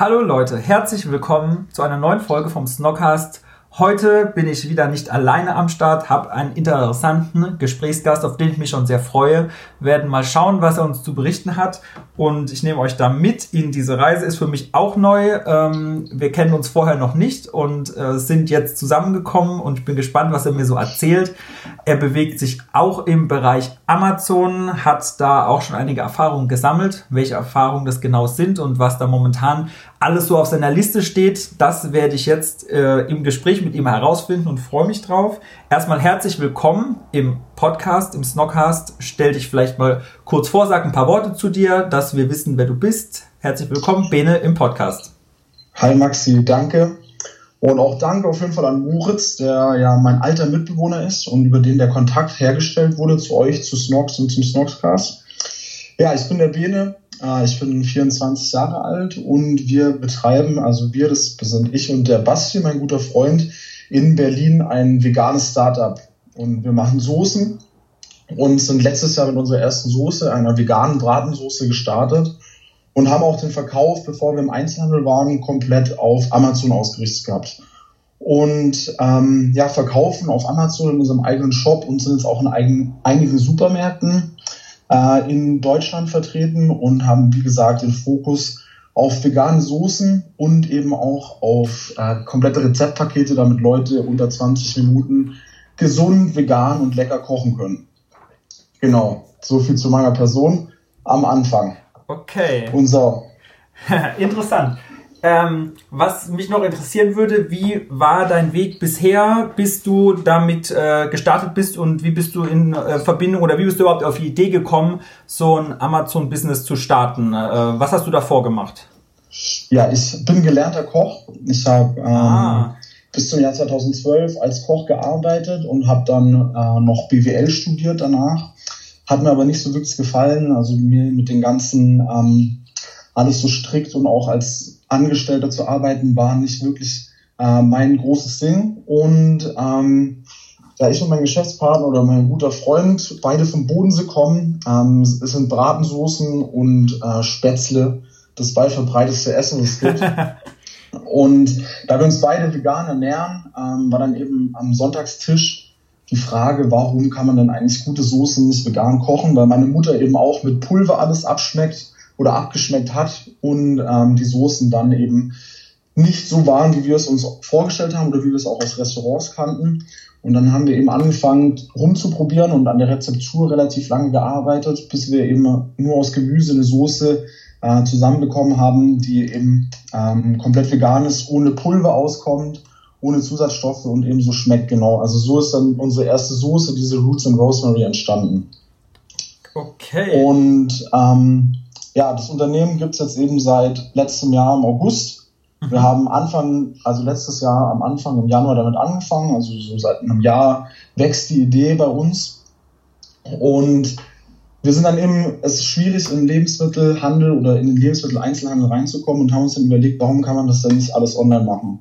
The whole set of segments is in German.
Hallo Leute, herzlich willkommen zu einer neuen Folge vom Snockcast. Heute bin ich wieder nicht alleine am Start, habe einen interessanten Gesprächsgast, auf den ich mich schon sehr freue. Werden mal schauen, was er uns zu berichten hat und ich nehme euch da mit in diese Reise. Ist für mich auch neu. Ähm, wir kennen uns vorher noch nicht und äh, sind jetzt zusammengekommen und ich bin gespannt, was er mir so erzählt. Er bewegt sich auch im Bereich Amazon, hat da auch schon einige Erfahrungen gesammelt. Welche Erfahrungen das genau sind und was da momentan alles so auf seiner Liste steht, das werde ich jetzt äh, im Gespräch mit ihm herausfinden und freue mich drauf. Erstmal herzlich willkommen im Podcast, im Snockcast. Stell dich vielleicht mal kurz vor, sag ein paar Worte zu dir, dass wir wissen, wer du bist. Herzlich willkommen, Bene, im Podcast. Hi Maxi, danke. Und auch danke auf jeden Fall an Moritz, der ja mein alter Mitbewohner ist und über den der Kontakt hergestellt wurde zu euch, zu Snox und zum Snoxcast. Ja, ich bin der Bene, ich bin 24 Jahre alt und wir betreiben, also wir, das sind ich und der Basti, mein guter Freund, in Berlin ein veganes Startup. Und wir machen Soßen und sind letztes Jahr mit unserer ersten Soße, einer veganen Bratensoße, gestartet und haben auch den Verkauf, bevor wir im Einzelhandel waren, komplett auf Amazon ausgerichtet gehabt. Und ähm, ja, verkaufen auf Amazon in unserem eigenen Shop und sind jetzt auch in eigen, einigen Supermärkten äh, in Deutschland vertreten und haben, wie gesagt, den Fokus auf vegane Soßen und eben auch auf äh, komplette Rezeptpakete, damit Leute unter 20 Minuten gesund, vegan und lecker kochen können. Genau, so viel zu meiner Person am Anfang. Okay. Unser. Interessant. Ähm, was mich noch interessieren würde, wie war dein Weg bisher, bis du damit äh, gestartet bist und wie bist du in äh, Verbindung oder wie bist du überhaupt auf die Idee gekommen, so ein Amazon-Business zu starten? Äh, was hast du davor gemacht? Ja, ich bin gelernter Koch. Ich habe ähm, ah. bis zum Jahr 2012 als Koch gearbeitet und habe dann äh, noch BWL studiert danach. Hat mir aber nicht so wirklich gefallen. Also mir mit den ganzen ähm, alles so strikt und auch als Angestellter zu arbeiten, war nicht wirklich äh, mein großes Ding. Und ähm, da ich und mein Geschäftspartner oder mein guter Freund beide vom Bodensee kommen, ähm, es sind Bratensoßen und äh, Spätzle das weit verbreiteste Essen, das es gibt. und da wir uns beide vegan ernähren, ähm, war dann eben am Sonntagstisch die Frage, warum kann man denn eigentlich gute Soßen nicht vegan kochen, weil meine Mutter eben auch mit Pulver alles abschmeckt oder abgeschmeckt hat und ähm, die Soßen dann eben nicht so waren, wie wir es uns vorgestellt haben oder wie wir es auch aus Restaurants kannten. Und dann haben wir eben angefangen rumzuprobieren und an der Rezeptur relativ lange gearbeitet, bis wir eben nur aus Gemüse eine Soße äh, zusammenbekommen haben, die eben ähm, komplett vegan ist, ohne Pulver auskommt, ohne Zusatzstoffe und eben so schmeckt genau. Also so ist dann unsere erste Soße, diese Roots and Rosemary, entstanden. Okay. Und ähm, ja, das Unternehmen gibt es jetzt eben seit letztem Jahr im August. Mhm. Wir haben Anfang, also letztes Jahr am Anfang im Januar damit angefangen. Also so seit einem Jahr wächst die Idee bei uns. Und wir sind dann eben, es ist schwierig im Lebensmittelhandel oder in den Lebensmitteleinzelhandel reinzukommen und haben uns dann überlegt, warum kann man das denn nicht alles online machen?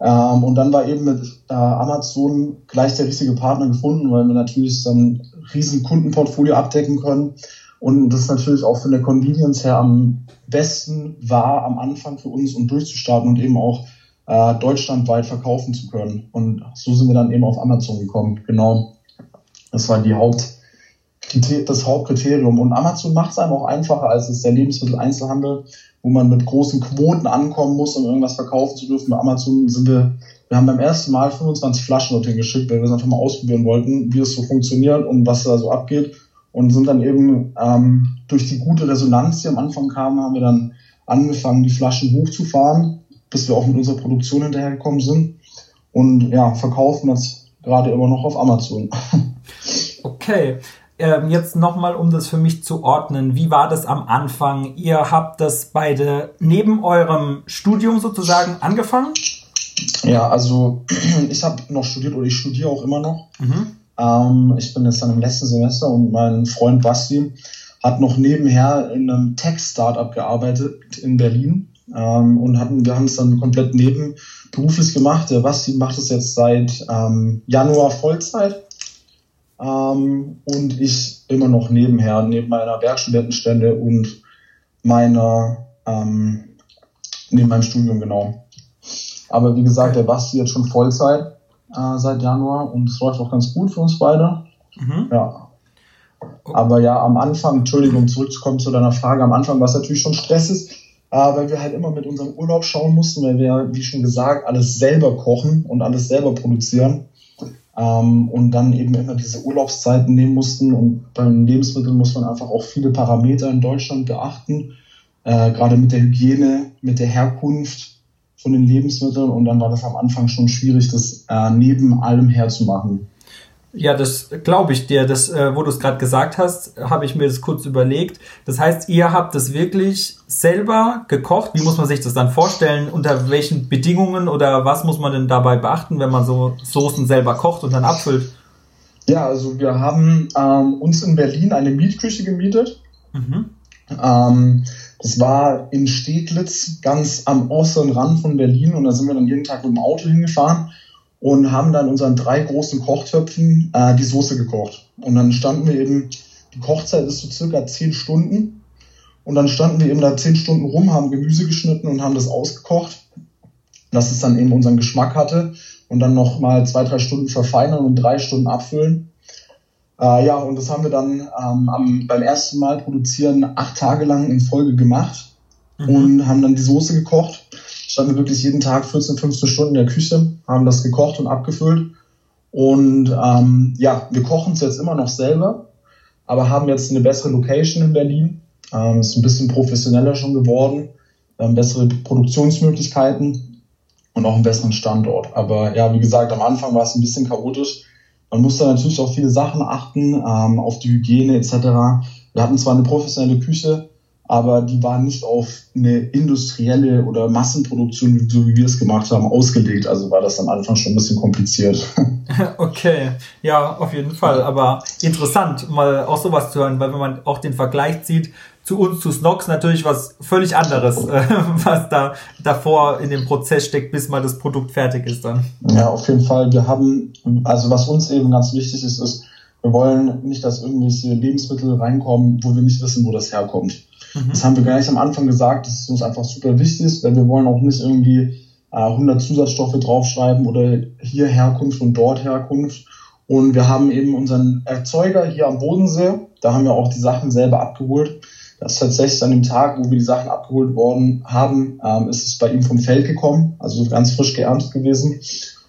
Ähm, und dann war eben mit äh, Amazon gleich der richtige Partner gefunden, weil wir natürlich dann riesen Kundenportfolio abdecken können und das natürlich auch von der Convenience her am besten war am Anfang für uns, um durchzustarten und eben auch äh, deutschlandweit verkaufen zu können. Und so sind wir dann eben auf Amazon gekommen. Genau. Das war die Haupt, das Hauptkriterium. Und Amazon macht es einem auch einfacher als es der Lebensmitteleinzelhandel, wo man mit großen Quoten ankommen muss, um irgendwas verkaufen zu dürfen. Bei Amazon sind wir, wir haben beim ersten Mal 25 Flaschen dorthin geschickt, weil wir es einfach mal ausprobieren wollten, wie es so funktioniert und was da so abgeht und sind dann eben ähm, durch die gute Resonanz, die am Anfang kam, haben wir dann angefangen, die Flaschen hochzufahren bis wir auch mit unserer Produktion hinterhergekommen sind. Und ja, verkaufen das gerade immer noch auf Amazon. Okay. Ähm, jetzt nochmal, um das für mich zu ordnen. Wie war das am Anfang? Ihr habt das beide neben eurem Studium sozusagen angefangen? Ja, also ich habe noch studiert oder ich studiere auch immer noch. Mhm. Ähm, ich bin jetzt dann im letzten Semester und mein Freund Basti hat noch nebenher in einem Tech-Startup gearbeitet in Berlin ähm, und hatten, wir haben es dann komplett nebenberuflich gemacht. Der Basti macht es jetzt seit ähm, Januar Vollzeit ähm, und ich immer noch nebenher, neben meiner Werkstudentenstelle und meiner, ähm, neben meinem Studium genau. Aber wie gesagt, der Basti jetzt schon Vollzeit äh, seit Januar und es läuft auch ganz gut für uns beide. Mhm. Ja. Aber ja, am Anfang, Entschuldigung, zurückzukommen zu deiner Frage, am Anfang war es natürlich schon stressig, äh, weil wir halt immer mit unserem Urlaub schauen mussten, weil wir, wie schon gesagt, alles selber kochen und alles selber produzieren. Ähm, und dann eben immer diese Urlaubszeiten nehmen mussten. Und beim Lebensmitteln muss man einfach auch viele Parameter in Deutschland beachten, äh, gerade mit der Hygiene, mit der Herkunft von den Lebensmitteln. Und dann war das am Anfang schon schwierig, das äh, neben allem herzumachen. Ja, das glaube ich dir. Das, äh, wo du es gerade gesagt hast, habe ich mir das kurz überlegt. Das heißt, ihr habt das wirklich selber gekocht. Wie muss man sich das dann vorstellen? Unter welchen Bedingungen oder was muss man denn dabei beachten, wenn man so Soßen selber kocht und dann abfüllt? Ja, also wir haben ähm, uns in Berlin eine Mietküche gemietet. Mhm. Ähm, das war in Steglitz, ganz am äußeren Rand von Berlin. Und da sind wir dann jeden Tag mit dem Auto hingefahren und haben dann unseren drei großen Kochtöpfen äh, die Soße gekocht. Und dann standen wir eben, die Kochzeit ist so circa zehn Stunden. Und dann standen wir eben da zehn Stunden rum, haben Gemüse geschnitten und haben das ausgekocht, dass es dann eben unseren Geschmack hatte. Und dann noch mal zwei, drei Stunden verfeinern und drei Stunden abfüllen. Äh, ja, und das haben wir dann ähm, am, beim ersten Mal produzieren acht Tage lang in Folge gemacht mhm. und haben dann die Soße gekocht standen wir wirklich jeden Tag 14, 15 Stunden in der Küche, haben das gekocht und abgefüllt. Und ähm, ja, wir kochen es jetzt immer noch selber, aber haben jetzt eine bessere Location in Berlin. Ähm, ist ein bisschen professioneller schon geworden, ähm, bessere Produktionsmöglichkeiten und auch einen besseren Standort. Aber ja, wie gesagt, am Anfang war es ein bisschen chaotisch. Man musste natürlich auf viele Sachen achten, ähm, auf die Hygiene etc. Wir hatten zwar eine professionelle Küche, aber die waren nicht auf eine industrielle oder Massenproduktion, so wie wir es gemacht haben, ausgelegt. Also war das am Anfang schon ein bisschen kompliziert. Okay, ja, auf jeden Fall. Aber interessant, mal auch sowas zu hören, weil wenn man auch den Vergleich zieht zu uns, zu Snox, natürlich was völlig anderes, äh, was da davor in dem Prozess steckt, bis mal das Produkt fertig ist dann. Ja, auf jeden Fall. Wir haben, also was uns eben ganz wichtig ist, ist, wir wollen nicht, dass irgendwelche Lebensmittel reinkommen, wo wir nicht wissen, wo das herkommt. Mhm. Das haben wir gleich am Anfang gesagt, dass es uns einfach super wichtig ist, denn wir wollen auch nicht irgendwie äh, 100 Zusatzstoffe draufschreiben oder hier Herkunft und dort Herkunft. Und wir haben eben unseren Erzeuger hier am Bodensee, da haben wir auch die Sachen selber abgeholt. Das ist tatsächlich an dem Tag, wo wir die Sachen abgeholt worden haben, ähm, ist es bei ihm vom Feld gekommen, also ganz frisch geerntet gewesen.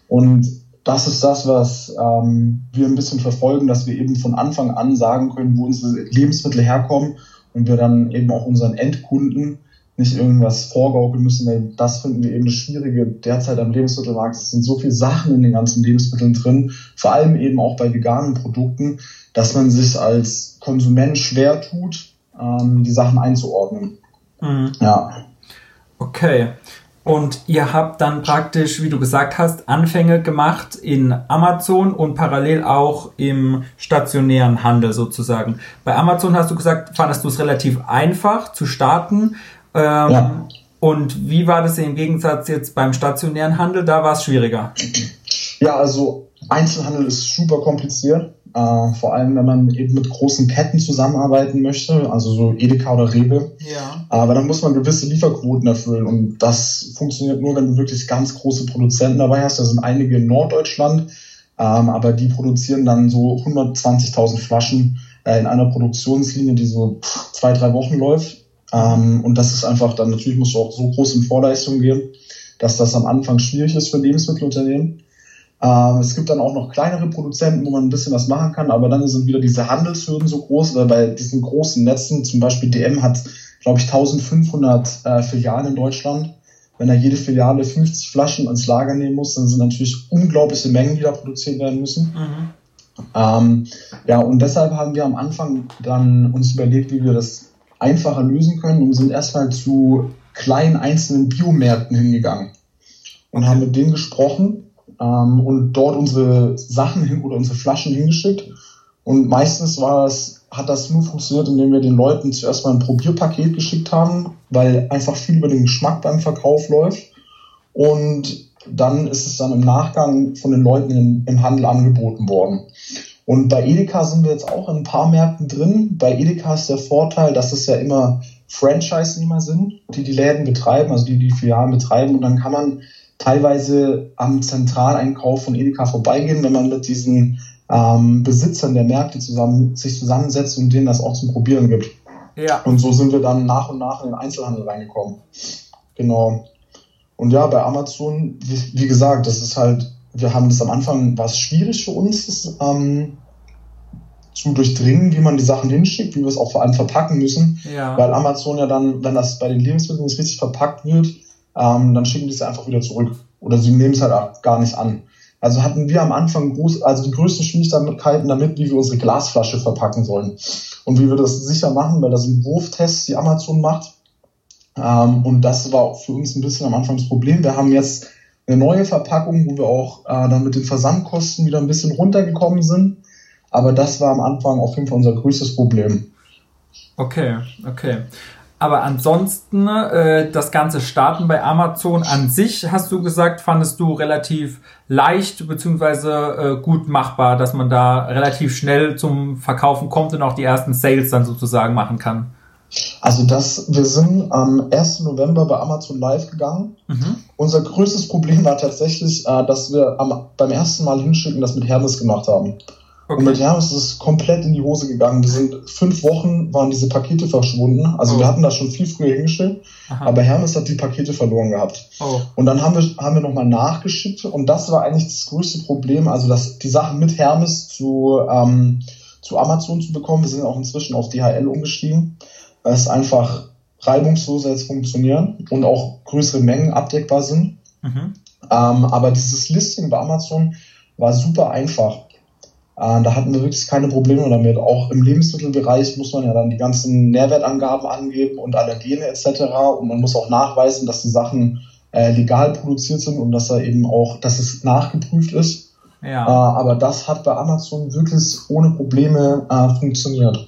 Und das ist das, was ähm, wir ein bisschen verfolgen, dass wir eben von Anfang an sagen können, wo unsere Lebensmittel herkommen und wir dann eben auch unseren Endkunden nicht irgendwas vorgaukeln müssen, weil das finden wir eben das Schwierige derzeit am Lebensmittelmarkt. Es sind so viele Sachen in den ganzen Lebensmitteln drin, vor allem eben auch bei veganen Produkten, dass man sich als Konsument schwer tut, ähm, die Sachen einzuordnen. Mhm. Ja. Okay. Und ihr habt dann praktisch, wie du gesagt hast, Anfänge gemacht in Amazon und parallel auch im stationären Handel sozusagen. Bei Amazon hast du gesagt, fandest du es relativ einfach zu starten. Ähm, ja. Und wie war das im Gegensatz jetzt beim stationären Handel? Da war es schwieriger. Ja, also Einzelhandel ist super kompliziert. Äh, vor allem, wenn man eben mit großen Ketten zusammenarbeiten möchte, also so Edeka oder Rewe. Ja. Aber dann muss man gewisse Lieferquoten erfüllen und das funktioniert nur, wenn du wirklich ganz große Produzenten dabei hast. Da sind einige in Norddeutschland, ähm, aber die produzieren dann so 120.000 Flaschen äh, in einer Produktionslinie, die so zwei, drei Wochen läuft. Ähm, und das ist einfach, dann natürlich musst du auch so groß in Vorleistung gehen, dass das am Anfang schwierig ist für Lebensmittelunternehmen. Ähm, es gibt dann auch noch kleinere Produzenten, wo man ein bisschen was machen kann, aber dann sind wieder diese Handelshürden so groß, weil bei diesen großen Netzen, zum Beispiel DM hat, glaube ich, 1500 äh, Filialen in Deutschland. wenn er jede Filiale 50 Flaschen ans Lager nehmen muss, dann sind natürlich unglaubliche Mengen, die da produziert werden müssen. Mhm. Ähm, ja, und deshalb haben wir am Anfang dann uns überlegt, wie wir das einfacher lösen können und sind erstmal zu kleinen einzelnen Biomärkten hingegangen und haben mit denen gesprochen ähm, und dort unsere Sachen hin oder unsere Flaschen hingeschickt. Und meistens war es, hat das nur funktioniert, indem wir den Leuten zuerst mal ein Probierpaket geschickt haben, weil einfach viel über den Geschmack beim Verkauf läuft. Und dann ist es dann im Nachgang von den Leuten im, im Handel angeboten worden. Und bei Edeka sind wir jetzt auch in ein paar Märkten drin. Bei Edeka ist der Vorteil, dass es ja immer Franchise-Nehmer sind, die die Läden betreiben, also die die Filialen betreiben. Und dann kann man teilweise am Zentraleinkauf von Edeka vorbeigehen, wenn man mit diesen ähm, Besitzern der Märkte zusammen, sich zusammensetzt und denen das auch zum Probieren gibt. Ja. Und so sind wir dann nach und nach in den Einzelhandel reingekommen. Genau. Und ja, bei Amazon, wie, wie gesagt, das ist halt wir haben das am Anfang, war es schwierig für uns, das ähm, zu durchdringen, wie man die Sachen hinschickt, wie wir es auch vor allem verpacken müssen. Ja. Weil Amazon ja dann, wenn das bei den Lebensmitteln nicht richtig verpackt wird, ähm, dann schicken die es einfach wieder zurück. Oder sie nehmen es halt auch gar nicht an. Also hatten wir am Anfang groß, also die größten Schwierigkeiten damit, wie wir unsere Glasflasche verpacken sollen. Und wie wir das sicher machen, weil das sind Wurftests, die Amazon macht. Ähm, und das war für uns ein bisschen am Anfang das Problem. Wir haben jetzt eine neue Verpackung, wo wir auch äh, dann mit den Versandkosten wieder ein bisschen runtergekommen sind. Aber das war am Anfang auf jeden Fall unser größtes Problem. Okay, okay. Aber ansonsten, äh, das ganze Starten bei Amazon an sich, hast du gesagt, fandest du relativ leicht beziehungsweise äh, gut machbar, dass man da relativ schnell zum Verkaufen kommt und auch die ersten Sales dann sozusagen machen kann. Also das, wir sind am 1. November bei Amazon Live gegangen. Mhm. Unser größtes Problem war tatsächlich, äh, dass wir am, beim ersten Mal hinschicken das mit Hermes gemacht haben. Okay. Und mit Hermes ist es komplett in die Hose gegangen. Wir sind fünf Wochen waren diese Pakete verschwunden. Also oh. wir hatten das schon viel früher hingeschickt, Aha. aber Hermes hat die Pakete verloren gehabt. Oh. Und dann haben wir haben wir nochmal nachgeschickt und das war eigentlich das größte Problem, also dass die Sachen mit Hermes zu ähm, zu Amazon zu bekommen. Wir sind auch inzwischen auf DHL umgestiegen es einfach reibungsloser jetzt funktionieren und auch größere Mengen abdeckbar sind. Mhm. Ähm, aber dieses Listing bei Amazon war super einfach. Äh, da hatten wir wirklich keine Probleme damit. Auch im Lebensmittelbereich muss man ja dann die ganzen Nährwertangaben angeben und Allergene etc. Und man muss auch nachweisen, dass die Sachen äh, legal produziert sind und dass er eben auch, dass es nachgeprüft ist. Ja. Äh, aber das hat bei Amazon wirklich ohne Probleme äh, funktioniert.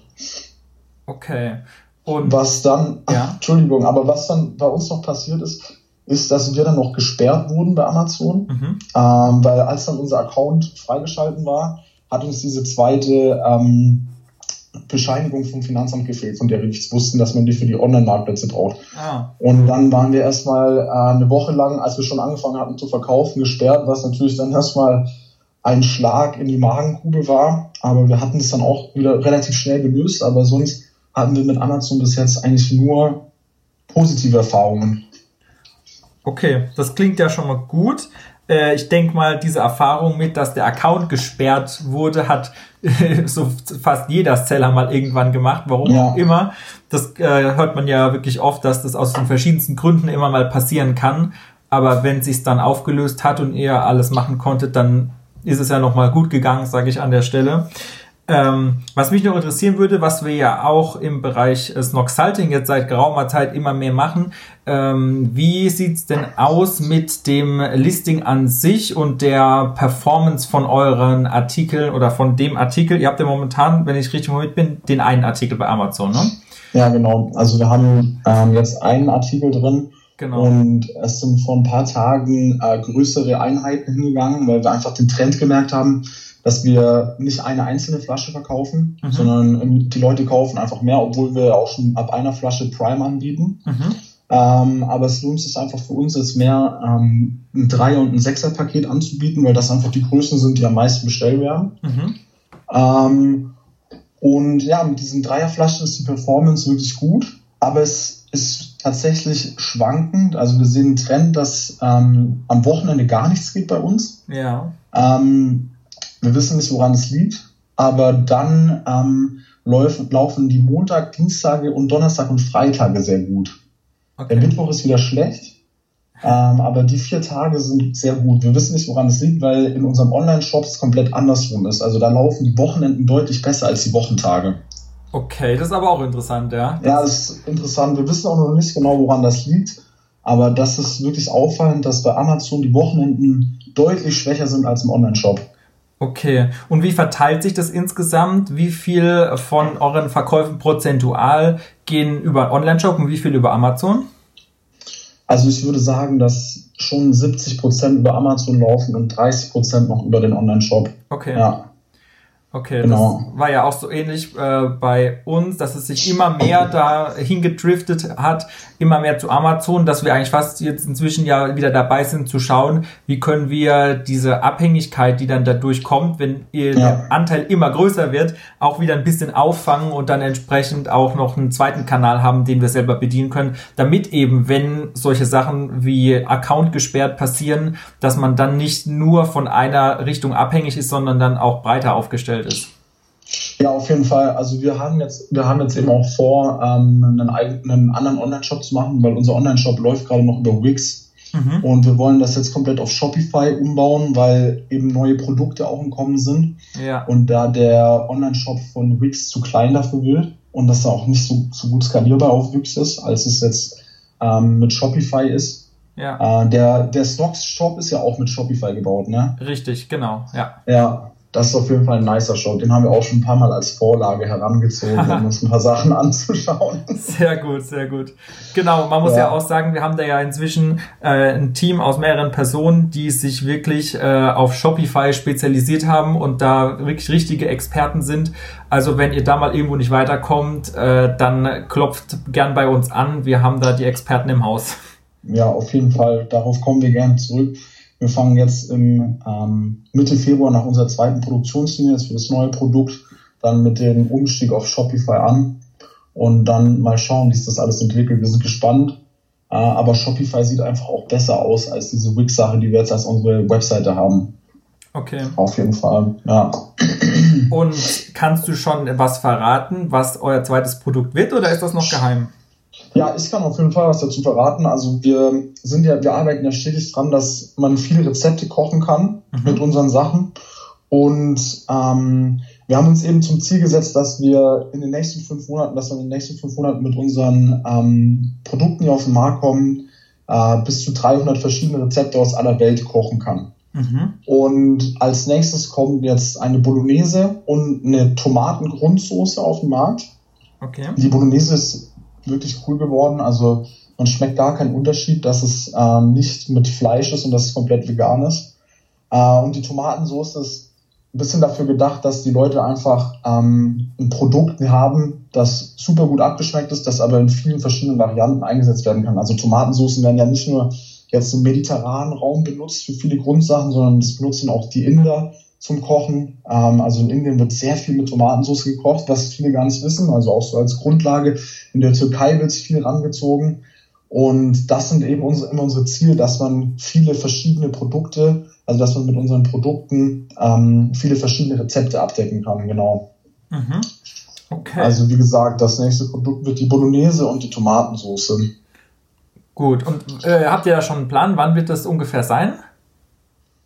Okay. Und was dann, ja. Entschuldigung, aber was dann bei uns noch passiert ist, ist, dass wir dann noch gesperrt wurden bei Amazon, mhm. ähm, weil als dann unser Account freigeschalten war, hat uns diese zweite ähm, Bescheinigung vom Finanzamt gefehlt, von der wir nichts wussten, dass man die für die Online-Marktplätze braucht. Ah. Und dann waren wir erstmal äh, eine Woche lang, als wir schon angefangen hatten zu verkaufen, gesperrt, was natürlich dann erstmal ein Schlag in die Magengrube war. Aber wir hatten es dann auch wieder relativ schnell gelöst, aber sonst hatten wir mit Amazon bis jetzt eigentlich nur positive Erfahrungen. Okay, das klingt ja schon mal gut. Äh, ich denke mal, diese Erfahrung mit, dass der Account gesperrt wurde, hat so fast jeder Seller mal irgendwann gemacht, warum ja. auch immer. Das äh, hört man ja wirklich oft, dass das aus den verschiedensten Gründen immer mal passieren kann. Aber wenn sich's dann aufgelöst hat und ihr alles machen konntet, dann ist es ja nochmal gut gegangen, sage ich an der Stelle. Ähm, was mich noch interessieren würde, was wir ja auch im Bereich äh, Snog Salting jetzt seit geraumer Zeit immer mehr machen, ähm, wie sieht's denn aus mit dem Listing an sich und der Performance von euren Artikeln oder von dem Artikel? Ihr habt ja momentan, wenn ich richtig mit bin, den einen Artikel bei Amazon, ne? Ja, genau. Also wir haben ähm, jetzt einen Artikel drin. Genau. Und es sind vor ein paar Tagen äh, größere Einheiten hingegangen, weil wir einfach den Trend gemerkt haben, dass wir nicht eine einzelne Flasche verkaufen, mhm. sondern ähm, die Leute kaufen einfach mehr, obwohl wir auch schon ab einer Flasche Prime anbieten. Mhm. Ähm, aber es lohnt sich einfach für uns jetzt mehr, ähm, ein Dreier- und ein Sechser-Paket anzubieten, weil das einfach die Größen sind, die am meisten bestellt werden. Mhm. Ähm, und ja, mit diesen Dreierflaschen ist die Performance wirklich gut, aber es ist tatsächlich schwankend. Also wir sehen einen Trend, dass ähm, am Wochenende gar nichts geht bei uns. Ja. Ähm, wir wissen nicht, woran es liegt, aber dann ähm, laufen, laufen die Montag, Dienstage und Donnerstag und Freitage sehr gut. Okay. Der Mittwoch ist wieder schlecht. Ähm, aber die vier Tage sind sehr gut. Wir wissen nicht, woran es liegt, weil in unserem Online-Shop es komplett andersrum ist. Also da laufen die Wochenenden deutlich besser als die Wochentage. Okay, das ist aber auch interessant, ja. Ja, das ist interessant. Wir wissen auch noch nicht genau, woran das liegt. Aber das ist wirklich auffallend, dass bei Amazon die Wochenenden deutlich schwächer sind als im Online-Shop. Okay. Und wie verteilt sich das insgesamt? Wie viel von euren Verkäufen prozentual gehen über Online-Shop und wie viel über Amazon? Also ich würde sagen, dass schon 70 Prozent über Amazon laufen und 30 Prozent noch über den Online-Shop. Okay. Ja. Okay, genau. das war ja auch so ähnlich äh, bei uns, dass es sich immer mehr da hingedriftet hat, immer mehr zu Amazon, dass wir eigentlich fast jetzt inzwischen ja wieder dabei sind zu schauen, wie können wir diese Abhängigkeit, die dann dadurch kommt, wenn ihr ja. der Anteil immer größer wird, auch wieder ein bisschen auffangen und dann entsprechend auch noch einen zweiten Kanal haben, den wir selber bedienen können, damit eben, wenn solche Sachen wie Account gesperrt passieren, dass man dann nicht nur von einer Richtung abhängig ist, sondern dann auch breiter aufgestellt aufgestellt ist. Ja, auf jeden Fall. Also wir haben jetzt, wir haben jetzt eben auch vor, ähm, einen, eigenen, anderen Online-Shop zu machen, weil unser Online-Shop läuft gerade noch über Wix. Mhm. Und wir wollen das jetzt komplett auf Shopify umbauen, weil eben neue Produkte auch im Kommen sind. Ja. Und da der Online-Shop von Wix zu klein dafür wird und das auch nicht so, so gut skalierbar auf Wix ist, als es jetzt ähm, mit Shopify ist. Ja. Äh, der der Stocks-Shop ist ja auch mit Shopify gebaut, ne? Richtig, genau, ja. Ja, das ist auf jeden Fall ein nicer Show. Den haben wir auch schon ein paar Mal als Vorlage herangezogen, um uns ein paar Sachen anzuschauen. Sehr gut, sehr gut. Genau, man muss ja, ja auch sagen, wir haben da ja inzwischen äh, ein Team aus mehreren Personen, die sich wirklich äh, auf Shopify spezialisiert haben und da wirklich richtige Experten sind. Also wenn ihr da mal irgendwo nicht weiterkommt, äh, dann klopft gern bei uns an. Wir haben da die Experten im Haus. Ja, auf jeden Fall. Darauf kommen wir gerne zurück. Wir fangen jetzt im ähm, Mitte Februar nach unserer zweiten Produktionslinie jetzt für das neue Produkt dann mit dem Umstieg auf Shopify an und dann mal schauen, wie sich das alles entwickelt. Wir sind gespannt. Äh, aber Shopify sieht einfach auch besser aus als diese Wix-Sache, die wir jetzt als unsere Webseite haben. Okay. Auf jeden Fall, ja. Und kannst du schon was verraten, was euer zweites Produkt wird oder ist das noch geheim? Ja, ich kann auf jeden Fall was dazu verraten. Also wir sind ja, wir arbeiten ja stetig dran, dass man viele Rezepte kochen kann mhm. mit unseren Sachen. Und ähm, wir haben uns eben zum Ziel gesetzt, dass wir in den nächsten fünf Monaten, dass wir in den nächsten fünf Monaten mit unseren ähm, Produkten, die auf den Markt kommen, äh, bis zu 300 verschiedene Rezepte aus aller Welt kochen kann. Mhm. Und als nächstes kommt jetzt eine Bolognese und eine Tomatengrundsoße auf den Markt. Okay. Die Bolognese ist wirklich cool geworden. Also man schmeckt gar keinen Unterschied, dass es äh, nicht mit Fleisch ist und dass es komplett vegan ist. Äh, und die Tomatensauce ist ein bisschen dafür gedacht, dass die Leute einfach ähm, ein Produkt haben, das super gut abgeschmeckt ist, das aber in vielen verschiedenen Varianten eingesetzt werden kann. Also Tomatensoßen werden ja nicht nur jetzt im mediterranen Raum benutzt für viele Grundsachen, sondern das benutzen auch die Inder zum Kochen. Ähm, also in Indien wird sehr viel mit Tomatensauce gekocht, was viele gar nicht wissen. Also auch so als Grundlage. In der Türkei wird viel rangezogen. Und das sind eben unsere, immer unsere Ziele, dass man viele verschiedene Produkte, also dass man mit unseren Produkten ähm, viele verschiedene Rezepte abdecken kann, genau. Mhm. Okay. Also wie gesagt, das nächste Produkt wird die Bolognese und die Tomatensauce. Gut, und äh, habt ihr da schon einen Plan, wann wird das ungefähr sein?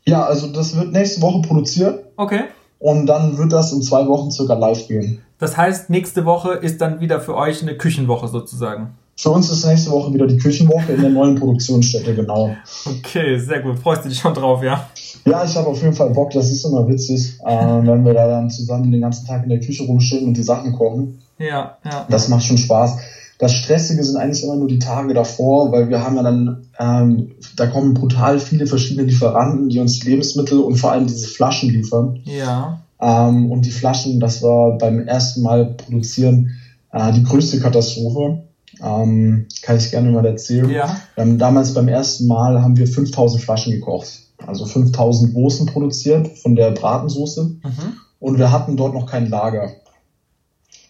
Ja, also das wird nächste Woche produziert. Okay. Und dann wird das in zwei Wochen circa live gehen. Das heißt, nächste Woche ist dann wieder für euch eine Küchenwoche sozusagen. Für uns ist nächste Woche wieder die Küchenwoche in der neuen Produktionsstätte, genau. Okay, sehr gut. Freust du dich schon drauf, ja? Ja, ich habe auf jeden Fall Bock. Das ist immer witzig, äh, wenn wir da dann zusammen den ganzen Tag in der Küche rumstehen und die Sachen kochen. Ja, ja. Das macht schon Spaß. Das Stressige sind eigentlich immer nur die Tage davor, weil wir haben ja dann, ähm, da kommen brutal viele verschiedene Lieferanten, die uns Lebensmittel und vor allem diese Flaschen liefern. Ja. Ähm, und die Flaschen, das war beim ersten Mal produzieren äh, die größte Katastrophe. Ähm, kann ich gerne mal erzählen. Ja. Damals beim ersten Mal haben wir 5000 Flaschen gekocht. Also 5000 Soßen produziert von der Bratensoße. Mhm. Und wir hatten dort noch kein Lager.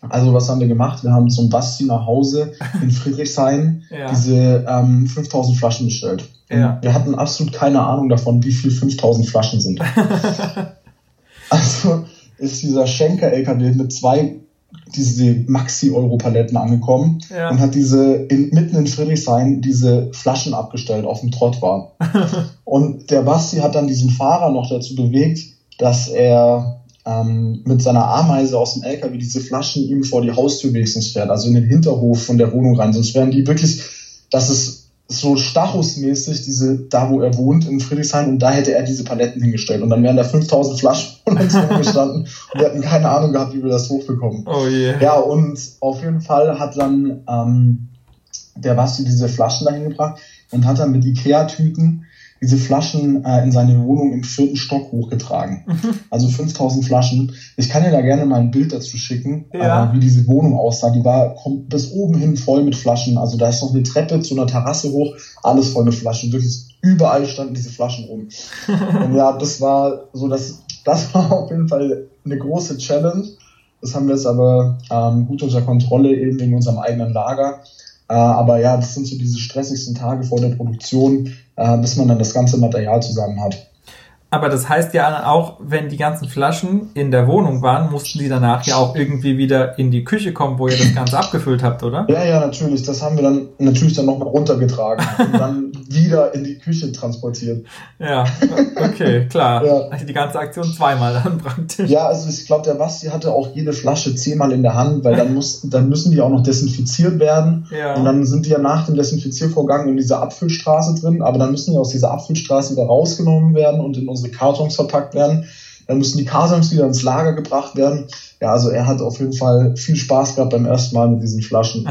Also was haben wir gemacht? Wir haben zum Basti nach Hause in Friedrichshain ja. diese ähm, 5000 Flaschen bestellt. Ja. Wir hatten absolut keine Ahnung davon, wie viel 5000 Flaschen sind. also ist dieser Schenker-LKW mit zwei diese Maxi-Euro-Paletten angekommen ja. und hat diese in, mitten in Friedrichshain diese Flaschen abgestellt auf dem Trottoir. und der Basti hat dann diesen Fahrer noch dazu bewegt, dass er ähm, mit seiner Ameise aus dem LKW diese Flaschen ihm vor die Haustür wenigstens fährt, also in den Hinterhof von der Wohnung rein. Sonst wären die wirklich, das ist so Stachus-mäßig, diese, da wo er wohnt in Friedrichshain, und da hätte er diese Paletten hingestellt. Und dann wären da 5000 Flaschen von uns rumgestanden und wir hatten keine Ahnung gehabt, wie wir das hochbekommen. Oh je. Ja, und auf jeden Fall hat dann ähm, der Basti diese Flaschen dahin gebracht und hat dann mit Ikea-Tüten diese Flaschen äh, in seine Wohnung im vierten Stock hochgetragen. Mhm. Also 5000 Flaschen. Ich kann dir da gerne mal ein Bild dazu schicken, ja. äh, wie diese Wohnung aussah. Die war bis oben hin voll mit Flaschen. Also da ist noch eine Treppe zu einer Terrasse hoch, alles voll mit Flaschen. Wirklich überall standen diese Flaschen rum. Und ja, das war so, das, das war auf jeden Fall eine große Challenge. Das haben wir jetzt aber ähm, gut unter Kontrolle, eben in unserem eigenen Lager. Äh, aber ja, das sind so diese stressigsten Tage vor der Produktion, äh, bis man dann das ganze Material zusammen hat. Aber das heißt ja auch, wenn die ganzen Flaschen in der Wohnung waren, mussten die danach ja auch irgendwie wieder in die Küche kommen, wo ihr das Ganze abgefüllt habt, oder? Ja, ja, natürlich. Das haben wir dann natürlich dann nochmal runtergetragen und dann wieder in die Küche transportiert. Ja, okay, klar. ja. Also die ganze Aktion zweimal dann praktisch. Ja, also ich glaube, der Basti hatte auch jede Flasche zehnmal in der Hand, weil dann muss, dann müssen die auch noch desinfiziert werden. Ja. Und dann sind die ja nach dem Desinfiziervorgang in dieser Abfüllstraße drin, aber dann müssen die aus dieser Abfüllstraße wieder rausgenommen werden und in unsere unsere Kartons verpackt werden. Dann müssen die Kartons wieder ins Lager gebracht werden. Ja, also er hat auf jeden Fall viel Spaß gehabt beim ersten Mal mit diesen Flaschen.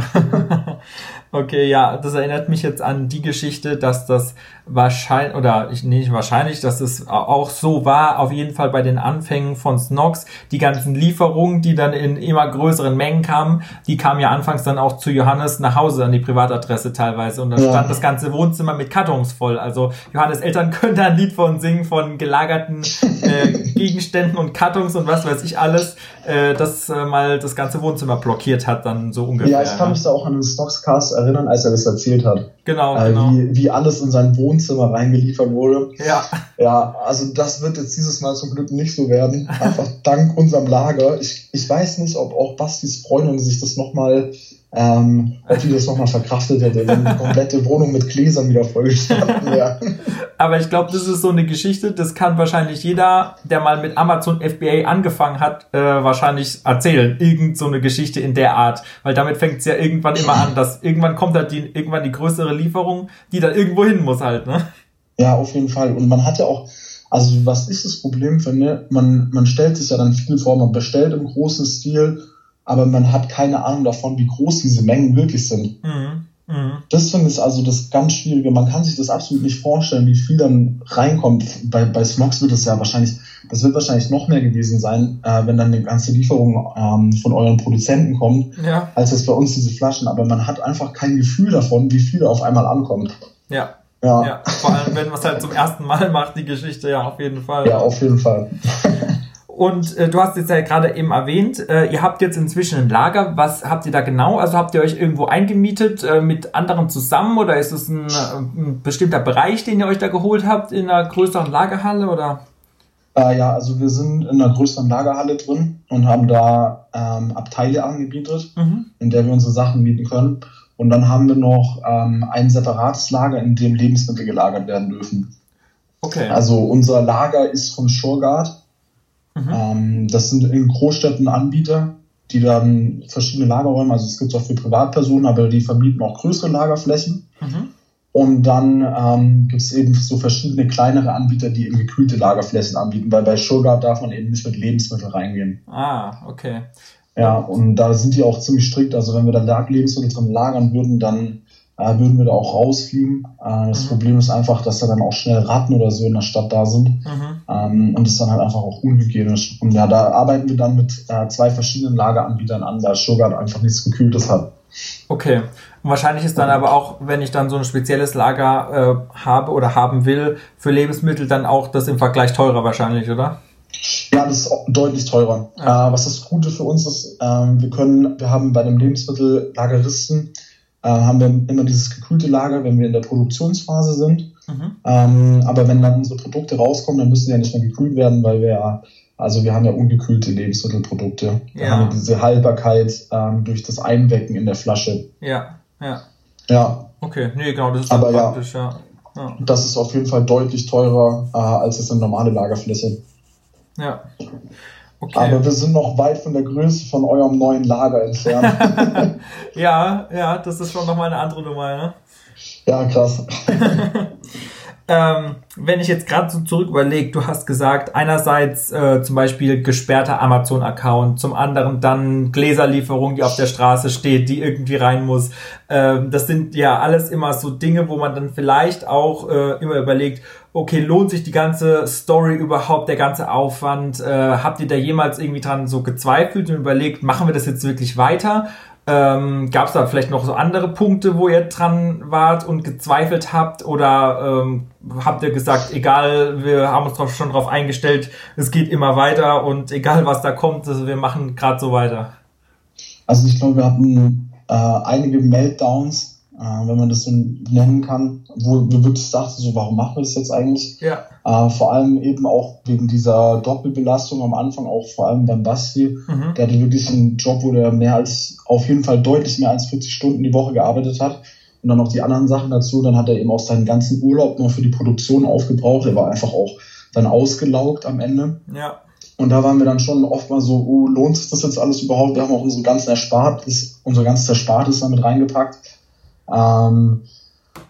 okay, ja, das erinnert mich jetzt an die Geschichte, dass das wahrscheinlich, oder ich, nicht wahrscheinlich, dass es auch so war, auf jeden Fall bei den Anfängen von Snox, die ganzen Lieferungen, die dann in immer größeren Mengen kamen, die kamen ja anfangs dann auch zu Johannes nach Hause an die Privatadresse teilweise und da ja. stand das ganze Wohnzimmer mit Kartons voll. Also Johannes Eltern können da ein Lied von singen, von gelagerten äh, Gegenständen und Kartons und was weiß ich alles, äh, das äh, mal das ganze Wohnzimmer blockiert hat, dann so ungefähr. Ja, ich kann mich da auch an den Snox-Cast erinnern, als er das erzählt hat. Genau, äh, genau. Wie, wie alles in sein Wohnzimmer Wohnzimmer reingeliefert wurde. Ja. Ja, also das wird jetzt dieses Mal zum Glück nicht so werden. Einfach dank unserem Lager. Ich, ich weiß nicht, ob auch Bastis Freundin sich das nochmal ähm, ob die das nochmal verkraftet hätte, wenn die komplette Wohnung mit Gläsern wieder vollgestanden wäre. Aber ich glaube, das ist so eine Geschichte, das kann wahrscheinlich jeder, der mal mit Amazon FBA angefangen hat, äh, wahrscheinlich erzählen. Irgend so eine Geschichte in der Art. Weil damit fängt es ja irgendwann immer an, dass irgendwann kommt halt die, irgendwann die größere Lieferung, die dann irgendwo hin muss halt, ne? Ja, auf jeden Fall. Und man hat ja auch, also was ist das Problem finde, man, man stellt sich ja dann viel vor, man bestellt im großen Stil aber man hat keine Ahnung davon, wie groß diese Mengen wirklich sind. Mhm. Mhm. Das finde ich also das ganz Schwierige. Man kann sich das absolut nicht vorstellen, wie viel dann reinkommt. Bei, bei Smogs wird es ja wahrscheinlich, das wird wahrscheinlich noch mehr gewesen sein, äh, wenn dann eine ganze Lieferung ähm, von euren Produzenten kommt, ja. als es bei uns diese Flaschen. Aber man hat einfach kein Gefühl davon, wie viel auf einmal ankommt. Ja. Ja. ja. Vor allem, wenn man es halt zum ersten Mal macht, die Geschichte, ja, auf jeden Fall. Ja, auf jeden Fall. Und äh, du hast jetzt ja gerade eben erwähnt, äh, ihr habt jetzt inzwischen ein Lager. Was habt ihr da genau? Also habt ihr euch irgendwo eingemietet äh, mit anderen zusammen oder ist es ein, äh, ein, bestimmter Bereich, den ihr euch da geholt habt in einer größeren Lagerhalle oder? Äh, ja, also wir sind in einer größeren Lagerhalle drin und haben da ähm, Abteile angemietet, mhm. in der wir unsere Sachen mieten können. Und dann haben wir noch ähm, ein separates Lager, in dem Lebensmittel gelagert werden dürfen. Okay. Also unser Lager ist von Shurgard Mhm. Ähm, das sind in Großstädten Anbieter, die dann verschiedene Lagerräume, also es gibt es auch für Privatpersonen, aber die vermieten auch größere Lagerflächen. Mhm. Und dann ähm, gibt es eben so verschiedene kleinere Anbieter, die eben gekühlte Lagerflächen anbieten, weil bei Sugar darf man eben nicht mit Lebensmitteln reingehen. Ah, okay. Ja, und da sind die auch ziemlich strikt. Also wenn wir da Lebensmittel drin lagern würden, dann äh, würden wir da auch rausfliegen. Äh, das mhm. Problem ist einfach, dass da dann auch schnell Ratten oder so in der Stadt da sind. Mhm. Ähm, und das ist dann halt einfach auch unhygienisch. Und ja, da arbeiten wir dann mit äh, zwei verschiedenen Lageranbietern an, da Sugar einfach nichts Gekühltes hat. Okay. Und wahrscheinlich ist dann aber auch, wenn ich dann so ein spezielles Lager äh, habe oder haben will, für Lebensmittel dann auch das im Vergleich teurer wahrscheinlich, oder? Ja, das ist deutlich teurer. Ja. Äh, was das Gute für uns ist, ähm, wir können, wir haben bei dem Lebensmittellageristen äh, haben wir immer dieses gekühlte Lager, wenn wir in der Produktionsphase sind. Mhm. Ähm, aber wenn dann unsere Produkte rauskommen, dann müssen die ja nicht mehr gekühlt werden, weil wir ja Also wir haben ja ungekühlte Lebensmittelprodukte. Wir ja. haben diese Haltbarkeit ähm, durch das Einwecken in der Flasche. Ja, ja. Ja. Okay, nee, genau, das ist Aber praktisch, ja. ja. Das ist auf jeden Fall deutlich teurer äh, als es eine normale Lagerfläche. Ja. Okay. Aber wir sind noch weit von der Größe von eurem neuen Lager entfernt. ja, ja, das ist schon nochmal eine andere Nummer, ne? Ja, krass. ähm, wenn ich jetzt gerade so zurück überlege, du hast gesagt, einerseits äh, zum Beispiel gesperrter Amazon-Account, zum anderen dann Gläserlieferung, die auf der Straße steht, die irgendwie rein muss. Ähm, das sind ja alles immer so Dinge, wo man dann vielleicht auch äh, immer überlegt, okay, lohnt sich die ganze Story überhaupt, der ganze Aufwand? Äh, habt ihr da jemals irgendwie dran so gezweifelt und überlegt, machen wir das jetzt wirklich weiter? Ähm, Gab es da vielleicht noch so andere Punkte, wo ihr dran wart und gezweifelt habt? Oder ähm, habt ihr gesagt, egal, wir haben uns schon darauf eingestellt, es geht immer weiter und egal was da kommt, also wir machen gerade so weiter? Also ich glaube, wir hatten äh, einige Meltdowns, wenn man das so nennen kann, wo wir wirklich dachten, so, warum machen wir das jetzt eigentlich? Ja. Äh, vor allem eben auch wegen dieser Doppelbelastung am Anfang, auch vor allem beim Basti. Mhm. Der hatte wirklich einen Job, wo der mehr als, auf jeden Fall deutlich mehr als 40 Stunden die Woche gearbeitet hat. Und dann noch die anderen Sachen dazu. Dann hat er eben auch seinen ganzen Urlaub noch für die Produktion aufgebraucht. Er war einfach auch dann ausgelaugt am Ende. Ja. Und da waren wir dann schon oft mal so, oh, lohnt sich das jetzt alles überhaupt? Wir haben auch unsere ganzen Erspartes, unser ganzes Erspartes damit reingepackt. Ähm,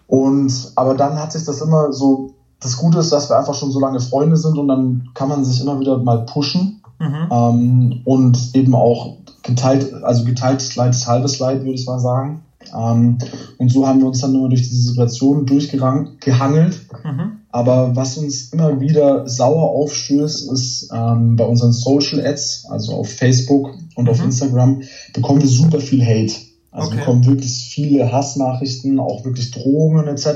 und aber dann hat sich das immer so, das Gute ist, dass wir einfach schon so lange Freunde sind und dann kann man sich immer wieder mal pushen. Mhm. Ähm, und eben auch geteilt, also geteiltes Leid ist halbes Leid, würde ich mal sagen. Ähm, und so haben wir uns dann immer durch diese Situation durchgehangelt. Mhm. Aber was uns immer wieder sauer aufstößt, ist ähm, bei unseren Social Ads, also auf Facebook und mhm. auf Instagram, bekommen wir super viel Hate. Also okay. bekommen wirklich viele Hassnachrichten, auch wirklich Drohungen etc.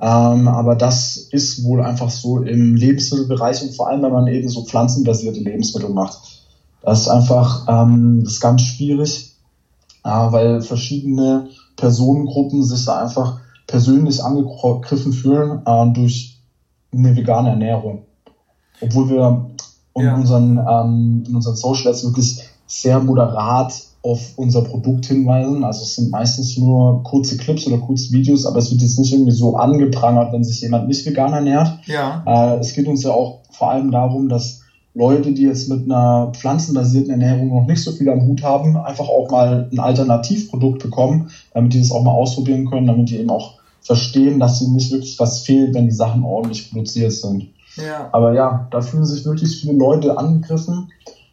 Ähm, aber das ist wohl einfach so im Lebensmittelbereich und vor allem, wenn man eben so pflanzenbasierte Lebensmittel macht. Das ist einfach ähm, das ist ganz schwierig, äh, weil verschiedene Personengruppen sich da einfach persönlich angegriffen fühlen äh, durch eine vegane Ernährung. Obwohl wir in ja. unseren, ähm, in unseren Socials wirklich sehr moderat auf unser Produkt hinweisen. Also es sind meistens nur kurze Clips oder kurze Videos, aber es wird jetzt nicht irgendwie so angeprangert, wenn sich jemand nicht vegan ernährt. Ja. Äh, es geht uns ja auch vor allem darum, dass Leute, die jetzt mit einer pflanzenbasierten Ernährung noch nicht so viel am Hut haben, einfach auch mal ein Alternativprodukt bekommen, damit die das auch mal ausprobieren können, damit die eben auch verstehen, dass ihnen nicht wirklich was fehlt, wenn die Sachen ordentlich produziert sind. Ja. Aber ja, da fühlen sich wirklich viele Leute angegriffen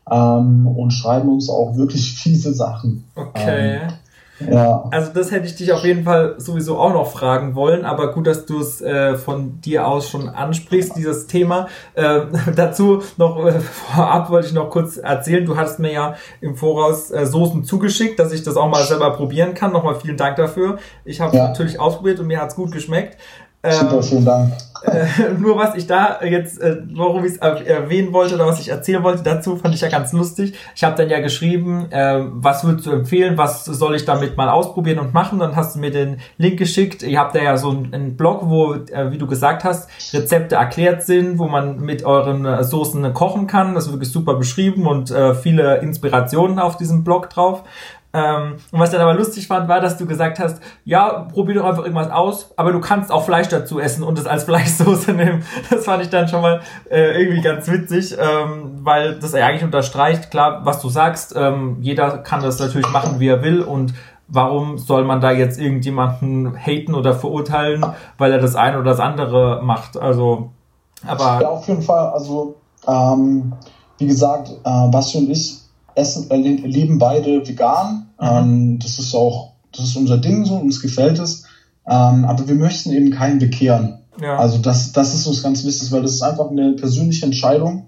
ähm, und schreiben uns auch wirklich fiese Sachen. Okay. Ähm, ja. Also das hätte ich dich auf jeden Fall sowieso auch noch fragen wollen, aber gut, dass du es äh, von dir aus schon ansprichst, dieses Thema. Äh, dazu noch äh, vorab wollte ich noch kurz erzählen, du hast mir ja im Voraus äh, Soßen zugeschickt, dass ich das auch mal selber probieren kann. Nochmal vielen Dank dafür. Ich habe es ja. natürlich ausprobiert und mir hat's gut geschmeckt. Super, ähm, vielen Dank. Äh, nur was ich da jetzt, äh, warum ich es erwähnen wollte oder was ich erzählen wollte dazu, fand ich ja ganz lustig. Ich habe dann ja geschrieben, äh, was würdest du empfehlen, was soll ich damit mal ausprobieren und machen. Dann hast du mir den Link geschickt. Ihr habt da ja so einen Blog, wo, äh, wie du gesagt hast, Rezepte erklärt sind, wo man mit euren äh, Soßen kochen kann. Das ist wirklich super beschrieben und äh, viele Inspirationen auf diesem Blog drauf. Ähm, und was dann aber lustig fand, war, dass du gesagt hast, ja, probier doch einfach irgendwas aus, aber du kannst auch Fleisch dazu essen und es als Fleischsoße nehmen. Das fand ich dann schon mal äh, irgendwie ganz witzig, ähm, weil das eigentlich unterstreicht, klar, was du sagst, ähm, jeder kann das natürlich machen, wie er will und warum soll man da jetzt irgendjemanden haten oder verurteilen, weil er das eine oder das andere macht? Also, aber. Ja, auf jeden Fall. Also, ähm, wie gesagt, äh, Basti ich essen, äh, leben beide vegan. Mhm. Ähm, das ist auch, das ist unser Ding so, uns gefällt es. Ähm, aber wir möchten eben keinen bekehren. Ja. Also das, das ist uns ganz wichtig, weil das ist einfach eine persönliche Entscheidung.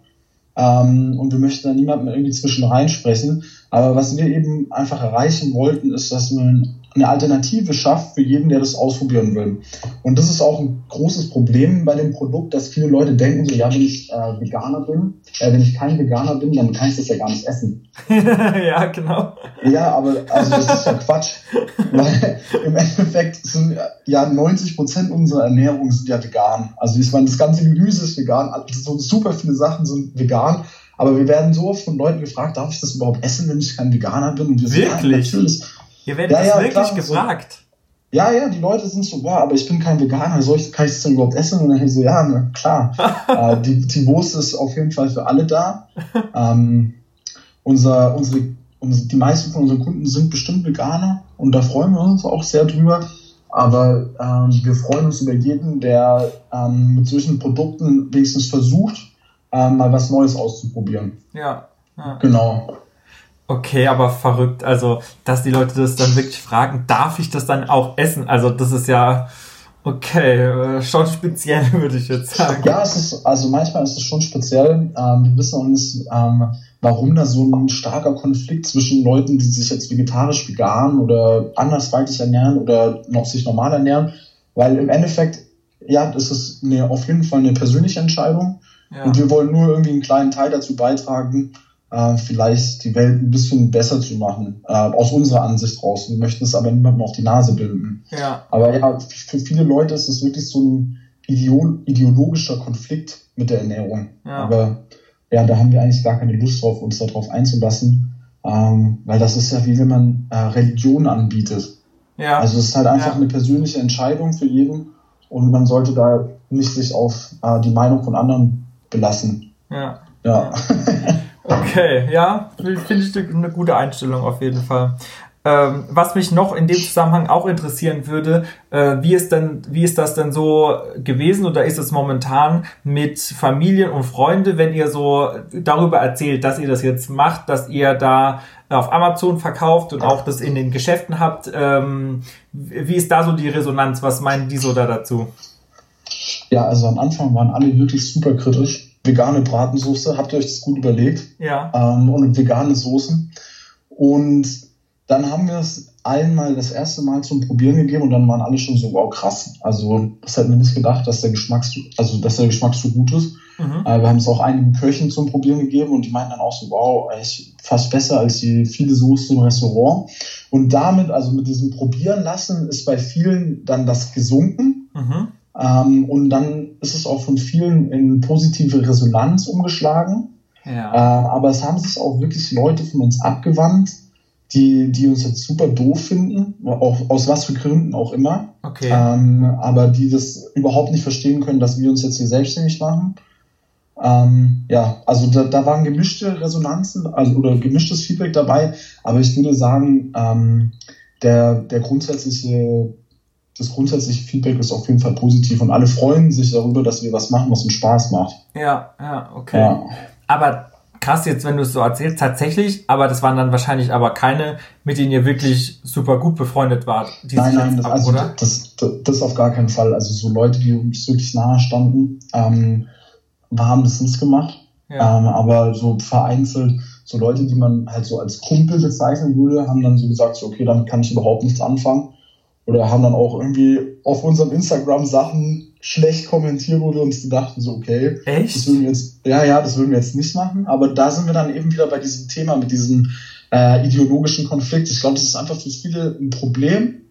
Ähm, und wir möchten da niemandem irgendwie zwischen reinsprechen. Aber was wir eben einfach erreichen wollten, ist, dass man eine Alternative schafft für jeden, der das ausprobieren will. Und das ist auch ein großes Problem bei dem Produkt, dass viele Leute denken so, ja, wenn ich äh, Veganer bin, äh, wenn ich kein Veganer bin, dann kann ich das ja gar nicht essen. ja, genau. Ja, aber also das ist ja Quatsch. Weil im Endeffekt sind ja 90 Prozent unserer Ernährung sind ja vegan. Also ich meine, das ganze Gemüse ist vegan, also super viele Sachen sind vegan, Aber wir werden so oft von Leuten gefragt, darf ich das überhaupt essen, wenn ich kein Veganer bin? Und wir wirklich? Sagen, natürlich. Ihr werdet ja, das ja, wirklich klar, gefragt? So, ja, ja, die Leute sind so, boah, aber ich bin kein Veganer, soll ich, kann ich das denn überhaupt essen? Und dann so, ja, na, klar. äh, die, die Wurst ist auf jeden Fall für alle da. Ähm, unser, unsere, unsere, die meisten von unseren Kunden sind bestimmt Veganer und da freuen wir uns auch sehr drüber. Aber ähm, wir freuen uns über jeden, der ähm, mit solchen Produkten wenigstens versucht, ähm, mal was Neues auszuprobieren. Ja. ja. Genau. Okay, aber verrückt. Also, dass die Leute das dann wirklich fragen, darf ich das dann auch essen? Also, das ist ja okay, äh, schon speziell, würde ich jetzt sagen. Ja, es ist, also manchmal ist es schon speziell. Ähm, wir wissen auch nicht, ähm, warum da so ein starker Konflikt zwischen Leuten, die sich jetzt vegetarisch, vegan oder andersweitig ernähren oder noch sich normal ernähren, weil im Endeffekt, ja, das ist eine, auf jeden Fall eine persönliche Entscheidung. Ja. Und wir wollen nur irgendwie einen kleinen Teil dazu beitragen, äh, vielleicht die Welt ein bisschen besser zu machen, äh, aus unserer Ansicht raus. Wir möchten es aber niemandem auf die Nase binden. Ja. Aber ja, für viele Leute ist es wirklich so ein ideologischer Konflikt mit der Ernährung. Ja. Aber ja, da haben wir eigentlich gar keine Lust drauf, uns darauf einzulassen, ähm, weil das ist ja wie wenn man äh, Religion anbietet. Ja. Also es ist halt einfach ja. eine persönliche Entscheidung für jeden und man sollte da nicht sich auf äh, die Meinung von anderen belassen. Ja. Ja. Okay, ja, finde ich eine gute Einstellung auf jeden Fall. Ähm, was mich noch in dem Zusammenhang auch interessieren würde, äh, wie, ist denn, wie ist das denn so gewesen oder ist es momentan mit Familien und Freunde, wenn ihr so darüber erzählt, dass ihr das jetzt macht, dass ihr da auf Amazon verkauft und auch das in den Geschäften habt? Ähm, wie ist da so die Resonanz? Was meinen die so da dazu? Ja, also am Anfang waren alle wirklich super kritisch vegane Bratensoße. Habt ihr euch das gut überlegt? Ja. Ähm, und vegane Soßen. Und dann haben wir es allen mal das erste Mal zum Probieren gegeben und dann waren alle schon so, wow, krass. Also, das hätten wir nicht gedacht, dass der Geschmack, so, also, dass der Geschmack so gut ist. Mhm. Äh, wir haben es auch einigen Köchen zum Probieren gegeben und die meinten dann auch so, wow, echt fast besser als die viele Soßen im Restaurant. Und damit, also mit diesem Probieren lassen, ist bei vielen dann das gesunken. Mhm. Ähm, und dann ist es auch von vielen in positive Resonanz umgeschlagen. Ja. Äh, aber es haben sich auch wirklich Leute von uns abgewandt, die, die uns jetzt super doof finden, auch, aus was für Gründen auch immer. Okay. Ähm, aber die das überhaupt nicht verstehen können, dass wir uns jetzt hier selbstständig machen. Ähm, ja, also da, da waren gemischte Resonanzen, also oder gemischtes Feedback dabei, aber ich würde sagen, ähm, der, der grundsätzliche das grundsätzliche Feedback ist auf jeden Fall positiv und alle freuen sich darüber, dass wir was machen, was uns Spaß macht. Ja, ja, okay. Ja. Aber krass jetzt, wenn du es so erzählst, tatsächlich, aber das waren dann wahrscheinlich aber keine, mit denen ihr wirklich super gut befreundet wart. nein, nein, das, also, das, das, das, auf gar keinen Fall. Also so Leute, die uns wirklich nahe standen, ähm, haben das nicht gemacht. Ja. Ähm, aber so vereinzelt, so Leute, die man halt so als Kumpel bezeichnen würde, haben dann so gesagt, so, okay, dann kann ich überhaupt nichts anfangen oder haben dann auch irgendwie auf unserem Instagram Sachen schlecht kommentiert, wo wir uns dachten, so, okay, Echt? das würden wir jetzt, ja, ja, das würden wir jetzt nicht machen. Aber da sind wir dann eben wieder bei diesem Thema mit diesem äh, ideologischen Konflikt. Ich glaube, das ist einfach für viele ein Problem.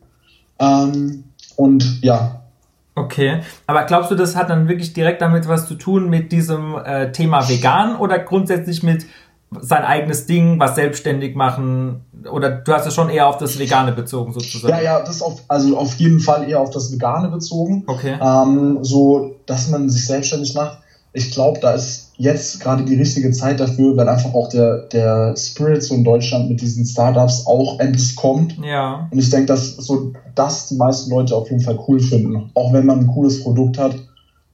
Ähm, und ja. Okay, aber glaubst du, das hat dann wirklich direkt damit was zu tun mit diesem äh, Thema vegan oder grundsätzlich mit sein eigenes Ding, was selbstständig machen? Oder du hast es schon eher auf das Vegane bezogen, sozusagen? Ja, ja, das auf, also auf jeden Fall eher auf das Vegane bezogen. Okay. Ähm, so, dass man sich selbstständig macht. Ich glaube, da ist jetzt gerade die richtige Zeit dafür, weil einfach auch der, der Spirit so in Deutschland mit diesen Startups auch endlich kommt. Ja. Und ich denke, dass so das die meisten Leute auf jeden Fall cool finden. Auch wenn man ein cooles Produkt hat, äh,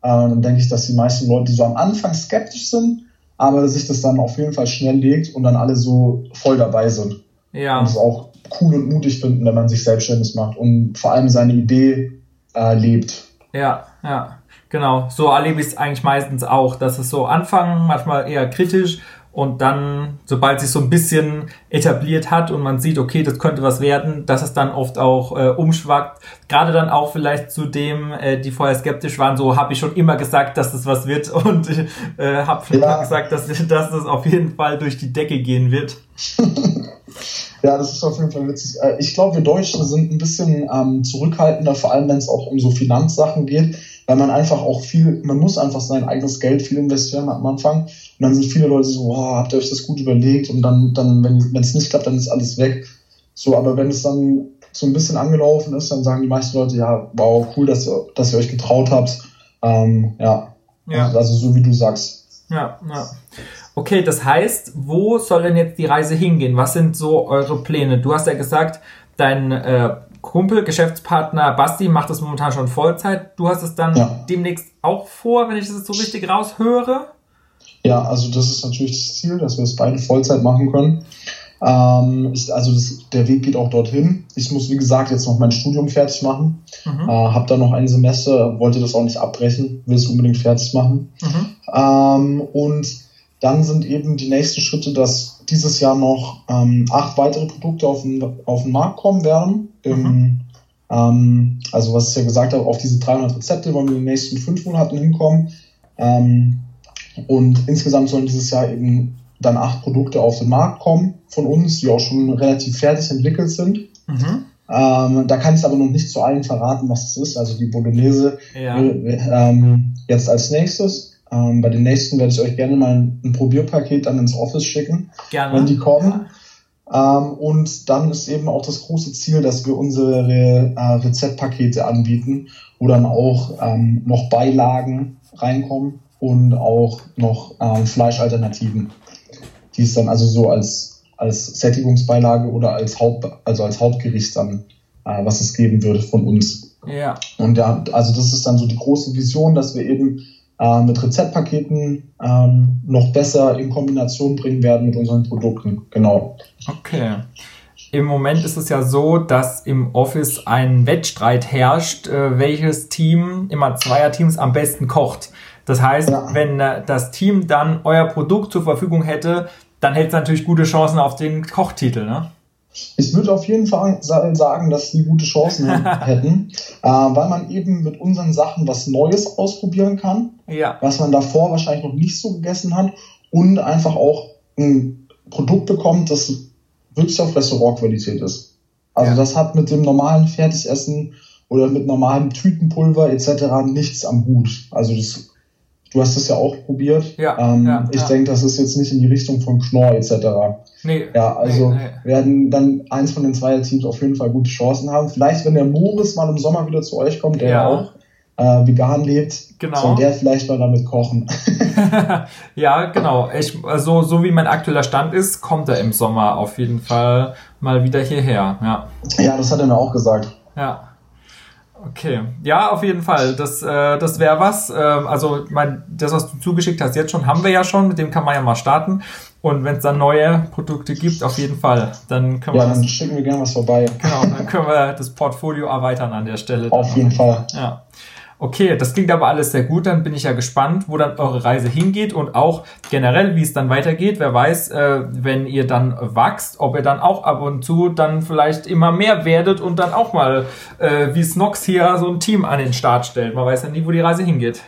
dann denke ich, dass die meisten Leute so am Anfang skeptisch sind, aber sich das dann auf jeden Fall schnell legt und dann alle so voll dabei sind. Ja. Und es auch cool und mutig finden, wenn man sich selbstständig macht und vor allem seine Idee äh, lebt. Ja, ja, genau. So erlebe ich es eigentlich meistens auch, dass es so anfangen, manchmal eher kritisch und dann, sobald sich so ein bisschen etabliert hat und man sieht, okay, das könnte was werden, dass es dann oft auch äh, umschwackt. Gerade dann auch vielleicht zu dem, äh, die vorher skeptisch waren, so habe ich schon immer gesagt, dass das was wird und äh, habe schon ja. gesagt, dass, dass das auf jeden Fall durch die Decke gehen wird. ja, das ist auf jeden Fall witzig. Äh, ich glaube, wir Deutschen sind ein bisschen ähm, zurückhaltender, vor allem wenn es auch um so Finanzsachen geht weil man einfach auch viel, man muss einfach sein eigenes Geld viel investieren am Anfang. Und dann sind viele Leute so, wow, habt ihr euch das gut überlegt? Und dann, dann wenn es nicht klappt, dann ist alles weg. So, aber wenn es dann so ein bisschen angelaufen ist, dann sagen die meisten Leute, ja, wow, cool, dass ihr, dass ihr euch getraut habt. Ähm, ja. ja. Also, also so wie du sagst. Ja, ja. Okay, das heißt, wo soll denn jetzt die Reise hingehen? Was sind so eure Pläne? Du hast ja gesagt, dein äh, Kumpel, Geschäftspartner Basti macht das momentan schon Vollzeit. Du hast es dann ja. demnächst auch vor, wenn ich das so richtig raushöre? Ja, also das ist natürlich das Ziel, dass wir es beide Vollzeit machen können. Ähm, ich, also das, der Weg geht auch dorthin. Ich muss, wie gesagt, jetzt noch mein Studium fertig machen. Mhm. Äh, habe da noch ein Semester, wollte das auch nicht abbrechen, will es unbedingt fertig machen. Mhm. Ähm, und dann sind eben die nächsten Schritte, dass dieses Jahr noch ähm, acht weitere Produkte auf den, auf den Markt kommen werden. Mhm. ähm, also was ich ja gesagt habe, auf diese 300 Rezepte wollen wir in den nächsten fünf Monaten hinkommen. Und insgesamt sollen dieses Jahr eben dann acht Produkte auf den Markt kommen von uns, die auch schon relativ fertig entwickelt sind. Mhm. Ähm, da kann ich aber noch nicht zu allen verraten, was es ist. Also die Bolognese ja. ähm, jetzt als nächstes. Ähm, bei den nächsten werde ich euch gerne mal ein, ein, Probierpaket dann ins Office schicken, gerne. wenn die kommen. Ja. Ähm, und dann ist eben auch das große Ziel, dass wir unsere äh, Rezeptpakete anbieten, wo dann auch ähm, noch Beilagen reinkommen und auch noch ähm, Fleischalternativen, die es dann also so als, als Sättigungsbeilage oder als Haupt, also als Hauptgericht dann, äh, was es geben würde von uns. Ja. Und ja, also das ist dann so die große Vision, dass wir eben äh, mit Rezeptpaketen ähm, noch besser in Kombination bringen werden mit unseren Produkten. Genau. Okay. Im Moment ist es ja so, dass im Office ein Wettstreit herrscht, äh, welches Team immer Zweierteams am besten kocht. Das heißt, ja. wenn äh, das Team dann euer Produkt zur Verfügung hätte, dann hätte es natürlich gute Chancen auf den Kochtitel, ne? Ich würde auf jeden Fall sagen, dass die gute Chancen hätten, äh, weil man eben mit unseren Sachen was Neues ausprobieren kann, ja. was man davor wahrscheinlich noch nicht so gegessen hat und einfach auch ein Produkt bekommt, das wirklich auf Restaurantqualität ist. Also ja. das hat mit dem normalen Fertigessen oder mit normalem Tütenpulver etc. nichts am Hut. Also das Du hast es ja auch probiert. Ja, ähm, ja ich ja. denke, das ist jetzt nicht in die Richtung von Knorr etc. Nee. Ja, also nee, nee. werden dann eins von den zwei Teams auf jeden Fall gute Chancen haben. Vielleicht, wenn der Moritz mal im Sommer wieder zu euch kommt, der ja auch äh, vegan lebt, genau. soll der vielleicht mal damit kochen. ja, genau. Ich, also, so wie mein aktueller Stand ist, kommt er im Sommer auf jeden Fall mal wieder hierher. Ja, ja das hat er mir auch gesagt. Ja. Okay, ja, auf jeden Fall. Das, äh, das wäre was. Ähm, also, mein, das, was du zugeschickt hast, jetzt schon, haben wir ja schon. Mit dem kann man ja mal starten. Und wenn es dann neue Produkte gibt, auf jeden Fall, dann können ja, wir. Ja, dann schicken wir gerne was vorbei. Genau, dann können wir das Portfolio erweitern an der Stelle. Auf jeden Fall. Ja. Okay, das klingt aber alles sehr gut. Dann bin ich ja gespannt, wo dann eure Reise hingeht und auch generell, wie es dann weitergeht. Wer weiß, äh, wenn ihr dann wachst, ob ihr dann auch ab und zu dann vielleicht immer mehr werdet und dann auch mal äh, wie Snox hier so ein Team an den Start stellt. Man weiß ja nie, wo die Reise hingeht.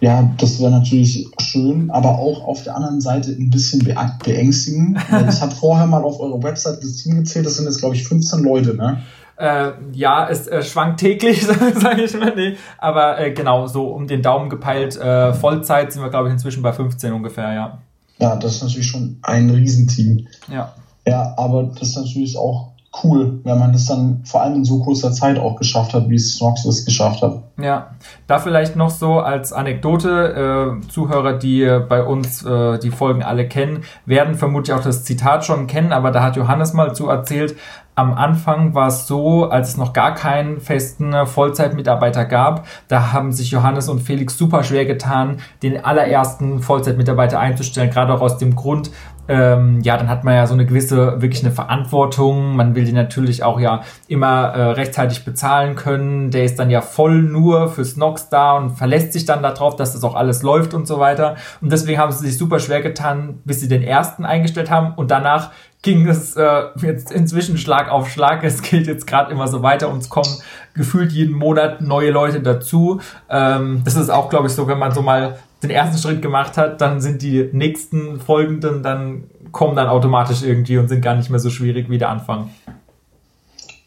Ja, das wäre natürlich schön, aber auch auf der anderen Seite ein bisschen beängstigend. ich habe vorher mal auf eurer Website das Team gezählt, das sind jetzt, glaube ich, 15 Leute, ne? Äh, ja, es äh, schwankt täglich, sage ich mal. Nee. Aber äh, genau, so um den Daumen gepeilt, äh, Vollzeit sind wir, glaube ich, inzwischen bei 15 ungefähr, ja. Ja, das ist natürlich schon ein Riesenteam. Ja. Ja, aber das ist natürlich auch cool, wenn man das dann vor allem in so kurzer Zeit auch geschafft hat, wie es Snox es geschafft hat. Ja, da vielleicht noch so als Anekdote, äh, Zuhörer, die bei uns äh, die Folgen alle kennen, werden vermutlich auch das Zitat schon kennen, aber da hat Johannes mal zu erzählt, am Anfang war es so, als es noch gar keinen festen Vollzeitmitarbeiter gab, da haben sich Johannes und Felix super schwer getan, den allerersten Vollzeitmitarbeiter einzustellen, gerade auch aus dem Grund, ähm, ja, dann hat man ja so eine gewisse, wirklich eine Verantwortung. Man will die natürlich auch ja immer äh, rechtzeitig bezahlen können. Der ist dann ja voll nur fürs Nox da und verlässt sich dann darauf, dass das auch alles läuft und so weiter. Und deswegen haben sie sich super schwer getan, bis sie den ersten eingestellt haben und danach ging es äh, jetzt inzwischen Schlag auf Schlag. Es geht jetzt gerade immer so weiter. Uns kommen gefühlt jeden Monat neue Leute dazu. Ähm, das ist auch, glaube ich, so, wenn man so mal den ersten Schritt gemacht hat, dann sind die nächsten folgenden, dann kommen dann automatisch irgendwie und sind gar nicht mehr so schwierig wie der Anfang.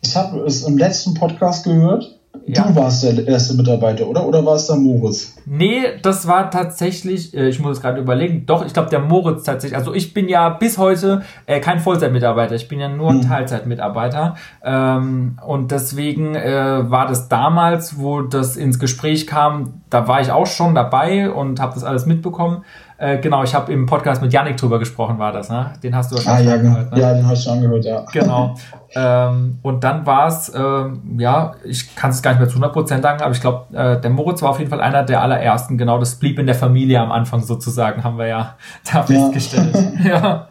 Ich habe es im letzten Podcast gehört, ja. du warst der erste Mitarbeiter, oder? Oder war es der Moritz? Nee, das war tatsächlich, äh, ich muss es gerade überlegen, doch, ich glaube der Moritz tatsächlich. Also ich bin ja bis heute äh, kein Vollzeitmitarbeiter, ich bin ja nur ein hm. Teilzeitmitarbeiter. Ähm, und deswegen äh, war das damals, wo das ins Gespräch kam, da war ich auch schon dabei und habe das alles mitbekommen. Äh, genau, ich habe im Podcast mit Yannick drüber gesprochen, war das, ne? Den hast du wahrscheinlich ah, ja, angehört, ne? Ja, den hast du angehört, ja. Genau. ähm, und dann war es, ähm, ja, ich kann es gar nicht mehr zu 100% sagen, aber ich glaube, äh, der Moritz war auf jeden Fall einer der allerersten, genau, das blieb in der Familie am Anfang sozusagen, haben wir ja da festgestellt. ja.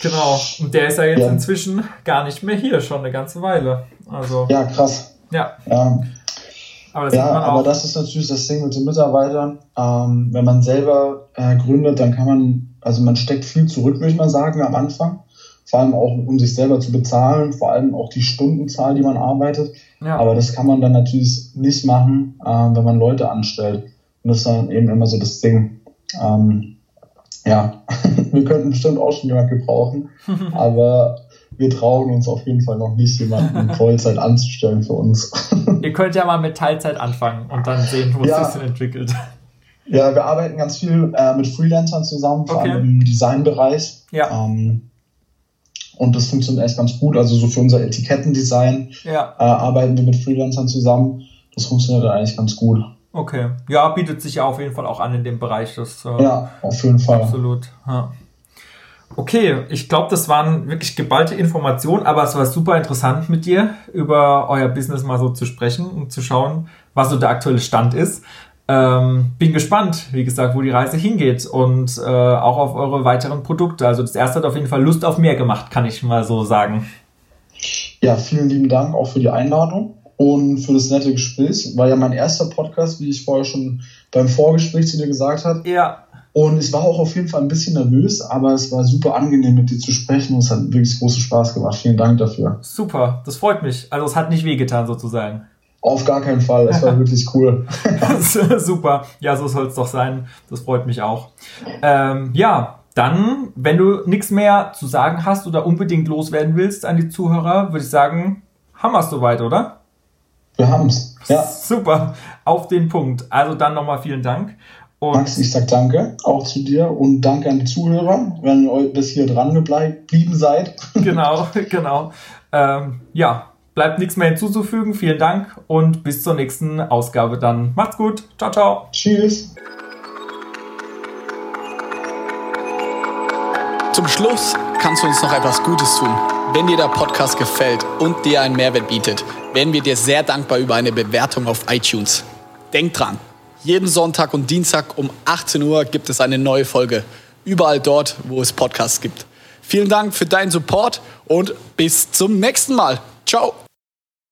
Genau. Und der ist ja jetzt ja. inzwischen gar nicht mehr hier, schon eine ganze Weile. Also. Ja, krass. Ja. ja. Aber das, ja, aber das ist natürlich das Ding mit den Mitarbeitern. Ähm, wenn man selber äh, gründet, dann kann man, also man steckt viel zurück, würde ich mal sagen, am Anfang. Vor allem auch, um sich selber zu bezahlen, vor allem auch die Stundenzahl, die man arbeitet. Ja. Aber das kann man dann natürlich nicht machen, äh, wenn man Leute anstellt. Und das ist dann eben immer so das Ding. Ähm, ja, wir könnten bestimmt auch schon jemand gebrauchen, aber wir trauen uns auf jeden Fall noch nicht, jemanden Vollzeit anzustellen für uns. Ihr könnt ja mal mit Teilzeit anfangen und dann sehen, wo ja. es sich entwickelt. Ja, wir arbeiten ganz viel äh, mit Freelancern zusammen, vor okay. allem im Designbereich. Ja. Ähm, und das funktioniert echt ganz gut. Also so für unser Etikettendesign ja. äh, arbeiten wir mit Freelancern zusammen. Das funktioniert eigentlich ganz gut. Okay. Ja, bietet sich ja auf jeden Fall auch an in dem Bereich. Das, äh, ja, auf jeden Fall. Absolut. Ja. Okay, ich glaube, das waren wirklich geballte Informationen, aber es war super interessant mit dir über euer Business mal so zu sprechen und zu schauen, was so der aktuelle Stand ist. Ähm, bin gespannt, wie gesagt, wo die Reise hingeht und äh, auch auf eure weiteren Produkte. Also das erste hat auf jeden Fall Lust auf mehr gemacht, kann ich mal so sagen. Ja, vielen lieben Dank auch für die Einladung und für das nette Gespräch. War ja mein erster Podcast, wie ich vorher schon beim Vorgespräch zu dir gesagt habe. Ja. Und ich war auch auf jeden Fall ein bisschen nervös, aber es war super angenehm, mit dir zu sprechen und es hat wirklich großen Spaß gemacht. Vielen Dank dafür. Super, das freut mich. Also es hat nicht wehgetan sozusagen. Auf gar keinen Fall, es war wirklich cool. super, ja, so soll es doch sein. Das freut mich auch. Ähm, ja, dann, wenn du nichts mehr zu sagen hast oder unbedingt loswerden willst an die Zuhörer, würde ich sagen, haben wir es soweit, oder? Wir haben es. Ja. Super, auf den Punkt. Also dann nochmal vielen Dank. Und Max, ich sag danke auch zu dir und danke an die Zuhörer, wenn ihr bis hier dran geblieben seid. Genau, genau. Ähm, ja, bleibt nichts mehr hinzuzufügen. Vielen Dank und bis zur nächsten Ausgabe dann. Macht's gut. Ciao, ciao. Tschüss. Zum Schluss kannst du uns noch etwas Gutes tun. Wenn dir der Podcast gefällt und dir einen Mehrwert bietet, wären wir dir sehr dankbar über eine Bewertung auf iTunes. Denk dran jeden Sonntag und Dienstag um 18 Uhr gibt es eine neue Folge. Überall dort, wo es Podcasts gibt. Vielen Dank für deinen Support und bis zum nächsten Mal. Ciao.